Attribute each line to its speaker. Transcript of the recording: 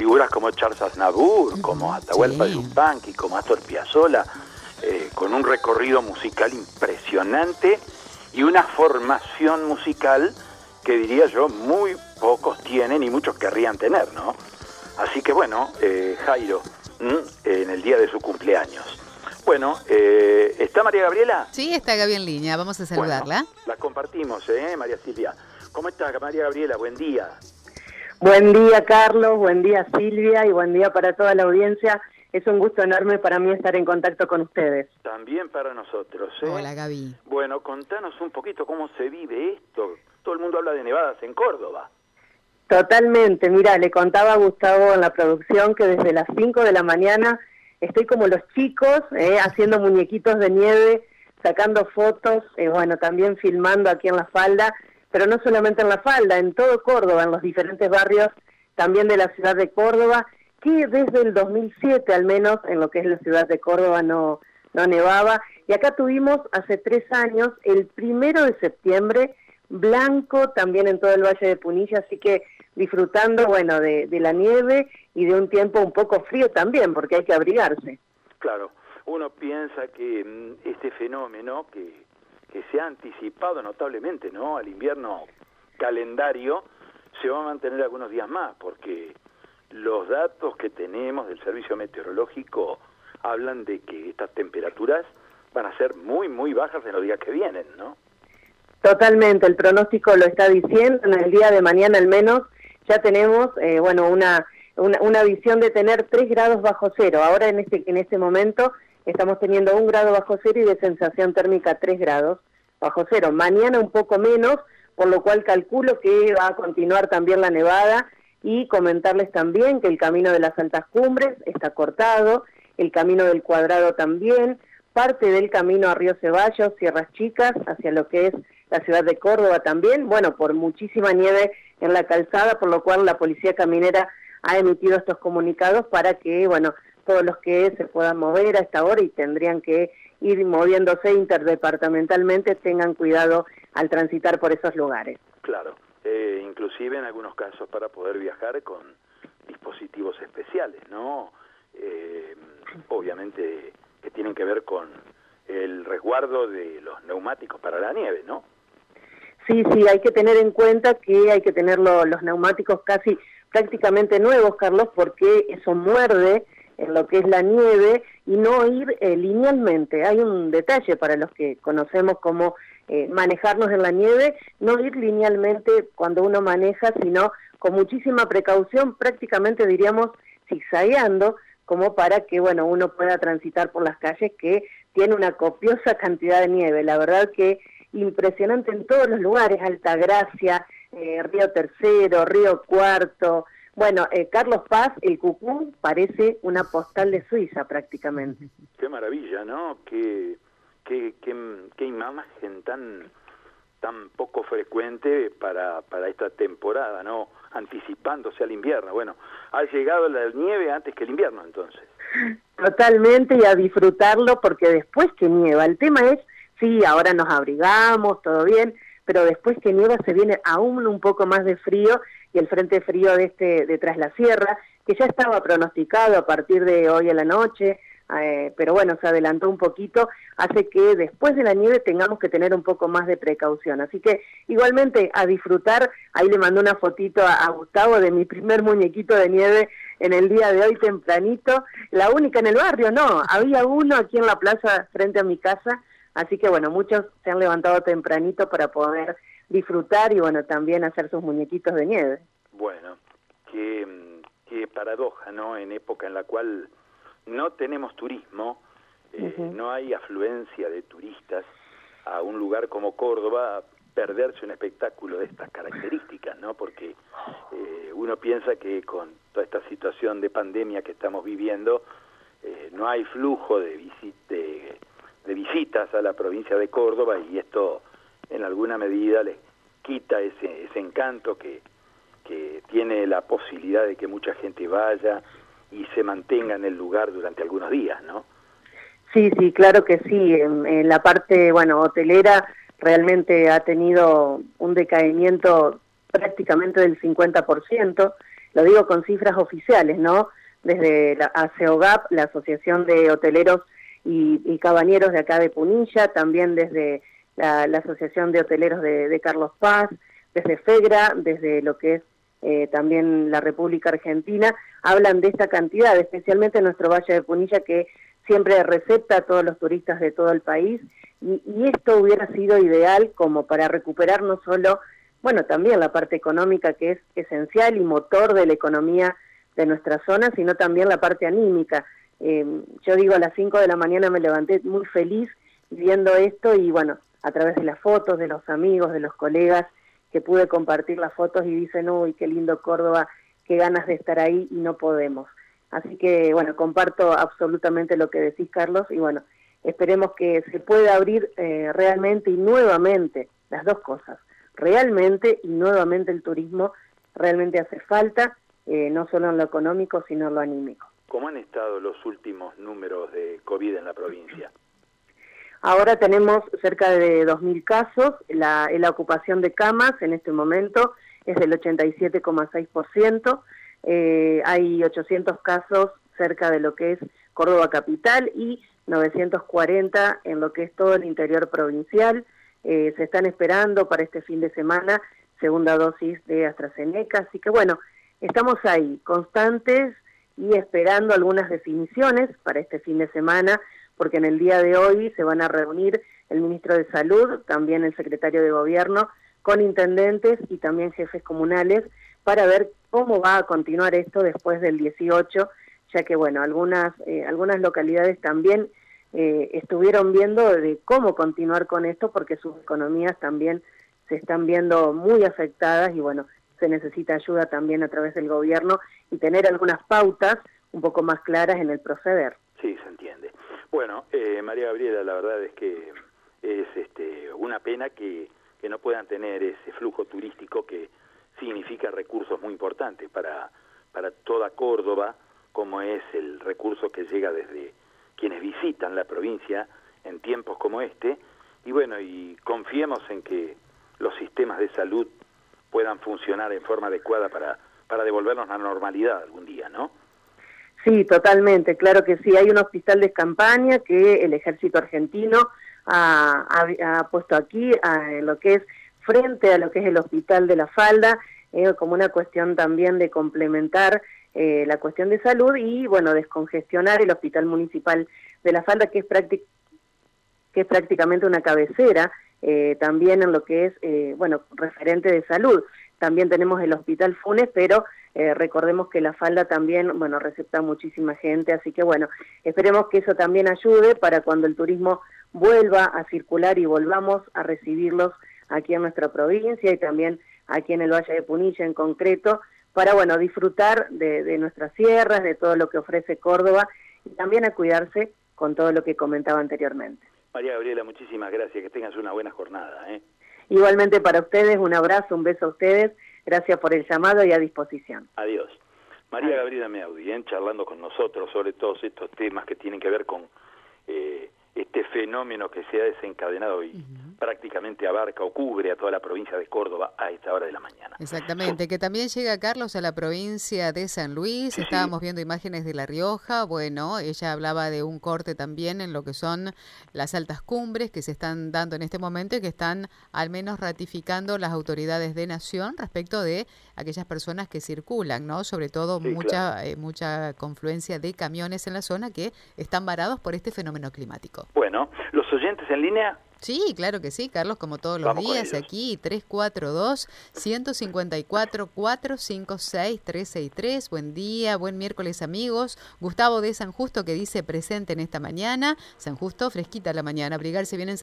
Speaker 1: figuras como Charles Aznavour, como Atahualpa
Speaker 2: Sí.
Speaker 1: Yupanqui, como Astor Piazzolla, eh, con un recorrido musical impresionante y una formación musical que diría yo muy pocos tienen y muchos querrían tener, ¿no? Así que bueno, eh, Jairo, en el día de su cumpleaños. Bueno, eh, ¿está María Gabriela?
Speaker 2: Sí, está Gaby en línea, vamos a saludarla.
Speaker 1: Bueno, la compartimos, ¿eh, María Silvia? ¿Cómo está María Gabriela? Buen día.
Speaker 3: Buen día, Carlos, buen día, Silvia, y buen día para toda la audiencia. Es un gusto enorme para mí estar en contacto con ustedes.
Speaker 1: También para nosotros, ¿eh?
Speaker 2: Hola Gaby.
Speaker 1: Bueno, contanos un poquito cómo se vive esto. Todo el mundo habla de nevadas en Córdoba.
Speaker 3: Totalmente, mira, le contaba a Gustavo en la producción que desde las 5 de la mañana estoy como los chicos, eh, haciendo muñequitos de nieve, sacando fotos, eh, bueno, también filmando aquí en la falda, pero no solamente en la falda, en todo Córdoba, en los diferentes barrios también de la ciudad de Córdoba, que desde el 2007 al menos en lo que es la ciudad de Córdoba no, no nevaba. Y acá tuvimos hace tres años, el primero de septiembre, blanco también en todo el Valle de Punilla, así que disfrutando, bueno, de, de la nieve y de un tiempo un poco frío también, porque hay que abrigarse.
Speaker 1: Claro, uno piensa que mm, este fenómeno que, que se ha anticipado notablemente ¿no? al invierno calendario se va a mantener algunos días más, porque los datos que tenemos del servicio meteorológico hablan de que estas temperaturas van a ser muy, muy bajas en los días que vienen, ¿no?
Speaker 3: Totalmente, el pronóstico lo está diciendo, en el día de mañana al menos ya tenemos, eh, bueno, una, una, una visión de tener 3 grados bajo cero. Ahora en este, en este momento estamos teniendo un grado bajo cero y de sensación térmica 3 grados bajo cero. Mañana un poco menos, por lo cual calculo que va a continuar también la nevada y comentarles también que el camino de las altas cumbres está cortado, el camino del cuadrado también, parte del camino a Río Ceballos, Sierras Chicas, hacia lo que es la ciudad de Córdoba también, bueno, por muchísima nieve en la calzada, por lo cual la Policía Caminera ha emitido estos comunicados para que, bueno, todos los que se puedan mover a esta hora y tendrían que ir moviéndose interdepartamentalmente tengan cuidado al transitar por esos lugares.
Speaker 1: Claro, eh, inclusive en algunos casos para poder viajar con dispositivos especiales, ¿no? Eh, obviamente que tienen que ver con el resguardo de los neumáticos para la nieve, ¿no?
Speaker 3: Sí, sí, hay que tener en cuenta que hay que tener lo- los neumáticos casi prácticamente nuevos, Carlos, porque eso muerde en lo que es la nieve y no ir eh, linealmente. Hay un detalle para los que conocemos cómo eh, manejarnos en la nieve, no ir linealmente cuando uno maneja, sino con muchísima precaución, prácticamente diríamos zigzagueando, como para que bueno uno pueda transitar por las calles que tiene una copiosa cantidad de nieve. La verdad que impresionante en todos los lugares, Altagracia, eh, Río Tercero, Río Cuarto. Bueno, eh, Carlos Paz, el Cucú, parece una postal de Suiza prácticamente.
Speaker 1: Qué maravilla, ¿no? Qué, qué, qué, qué imagen tan tan poco frecuente para, para esta temporada, ¿no? Anticipándose al invierno. Bueno, ha llegado la nieve antes que el invierno, entonces.
Speaker 3: Totalmente y a disfrutarlo porque después que nieva, el tema es, sí, ahora nos abrigamos, todo bien, pero después que nieva se viene aún un poco más de frío y el frente frío de este de tras la sierra, que ya estaba pronosticado a partir de hoy a la noche, eh, pero bueno, se adelantó un poquito, hace que después de la nieve tengamos que tener un poco más de precaución. Así que igualmente a disfrutar, ahí le mandé una fotito a Gustavo de mi primer muñequito de nieve en el día de hoy tempranito, la única en el barrio, no, había uno aquí en la plaza frente a mi casa, así que bueno, muchos se han levantado tempranito para poder disfrutar y bueno, también hacer sus muñequitos de nieve.
Speaker 1: Bueno, qué, qué paradoja, ¿no? En época en la cual no tenemos turismo, eh, no hay afluencia de turistas a un lugar como Córdoba, perderse un espectáculo de estas características, ¿no? Porque eh, uno piensa que con toda esta situación de pandemia que estamos viviendo, eh, no hay flujo de, de visitas a la provincia de Córdoba y esto en alguna medida les quita ese, ese encanto que, que tiene la posibilidad de que mucha gente vaya y se mantenga en el lugar durante algunos días, ¿no?
Speaker 3: Sí, sí, claro que sí. En, en la parte, bueno, hotelera realmente ha tenido un decaimiento prácticamente del 50%. lo digo con cifras oficiales, ¿no? Desde la la Asociación de Hoteleros y, Cabañeros de acá de Punilla, también desde la, Asociación de Hoteleros de, Carlos Paz, desde FEGRA, desde lo que es eh, también la República Argentina, hablan de esta cantidad, especialmente en nuestro Valle de Punilla, que siempre recepta a todos los turistas de todo el país, y, y esto hubiera sido ideal como para recuperar no solo, bueno, también la parte económica que es esencial y motor de la economía de nuestra zona, sino también la parte anímica. Eh, yo digo, a las 5 de la mañana me levanté muy feliz viendo esto y bueno, a través de las fotos, de los amigos, de los colegas, que pude compartir las fotos y dicen, uy, qué lindo Córdoba, qué ganas de estar ahí y no podemos. Así que bueno, comparto absolutamente lo que decís, Carlos, y bueno, esperemos que se pueda abrir eh, realmente y nuevamente las dos cosas, realmente y nuevamente el turismo realmente hace falta, eh, no solo en lo económico, sino en lo anímico.
Speaker 1: ¿Cómo han estado los últimos números de COVID en la provincia?
Speaker 3: Ahora tenemos cerca de 2.000 casos, la, la ocupación de camas en este momento es del 87,6%, eh, hay 800 casos cerca de lo que es Córdoba Capital y 940 en lo que es todo el interior provincial. Eh, se están esperando para este fin de semana segunda dosis de AstraZeneca, así que bueno, estamos ahí, constantes, y esperando algunas definiciones para este fin de semana, porque en el día de hoy se van a reunir el ministro de Salud, también el secretario de Gobierno, con intendentes y también jefes comunales para ver cómo va a continuar esto después del 18, ya que bueno, algunas, eh, algunas localidades también eh, estuvieron viendo de cómo continuar con esto porque sus economías también se están viendo muy afectadas y bueno, se necesita ayuda también a través del gobierno y tener algunas pautas un poco más claras en el proceder.
Speaker 1: Sí, se entiende. Bueno, eh, María Gabriela, la verdad es que es este, una pena que, que no puedan tener ese flujo turístico que significa recursos muy importantes para, para toda Córdoba, como es el recurso que llega desde quienes visitan la provincia en tiempos como este. Y bueno, y confiemos en que los sistemas de salud puedan funcionar en forma adecuada para, para devolvernos la normalidad algún día, ¿no?
Speaker 3: Sí, totalmente, claro que sí. Hay un hospital de campaña que el ejército argentino ha, ha, puesto aquí, en lo que es frente a lo que es el hospital de la falda, eh, como una cuestión también de complementar eh, la cuestión de salud y, bueno, descongestionar el hospital municipal de la falda, que es, que es prácticamente una cabecera eh, también en lo que es, eh, bueno, referente de salud. También tenemos el Hospital Funes, pero eh, recordemos que la falda también, bueno, recepta muchísima gente, así que bueno, esperemos que eso también ayude para cuando el turismo vuelva a circular y volvamos a recibirlos aquí en nuestra provincia y también aquí en el Valle de Punilla en concreto, para, bueno, disfrutar de, de nuestras sierras, de todo lo que ofrece Córdoba y también a cuidarse con todo lo que comentaba anteriormente.
Speaker 1: María Gabriela, muchísimas gracias, que tengas una buena jornada. ¿eh?
Speaker 3: Igualmente para ustedes, un abrazo, un beso a ustedes, gracias por el llamado y a disposición.
Speaker 1: Adiós. María Gabriela Meaudi, ¿eh? charlando con nosotros sobre todos estos temas que tienen que ver con eh, este fenómeno que se ha desencadenado y prácticamente abarca o cubre a toda la provincia de Córdoba a esta hora de la mañana.
Speaker 2: Exactamente, que también llega Carlos a la provincia de San Luis, estábamos viendo imágenes de La Rioja, bueno, ella hablaba de un corte también en lo que son las altas cumbres que se están dando en este momento y que están al menos ratificando las autoridades de nación respecto de aquellas personas que circulan, ¿no? Sobre todo mucha eh, mucha confluencia de camiones en la zona que están varados por este fenómeno climático.
Speaker 1: Bueno, los oyentes en línea
Speaker 2: Sí, claro que sí, Carlos, como todos los días aquí, 342-154-456-363. Buen día, buen miércoles amigos. Gustavo de San Justo que dice presente en esta mañana. San Justo, fresquita la mañana, abrigarse bien en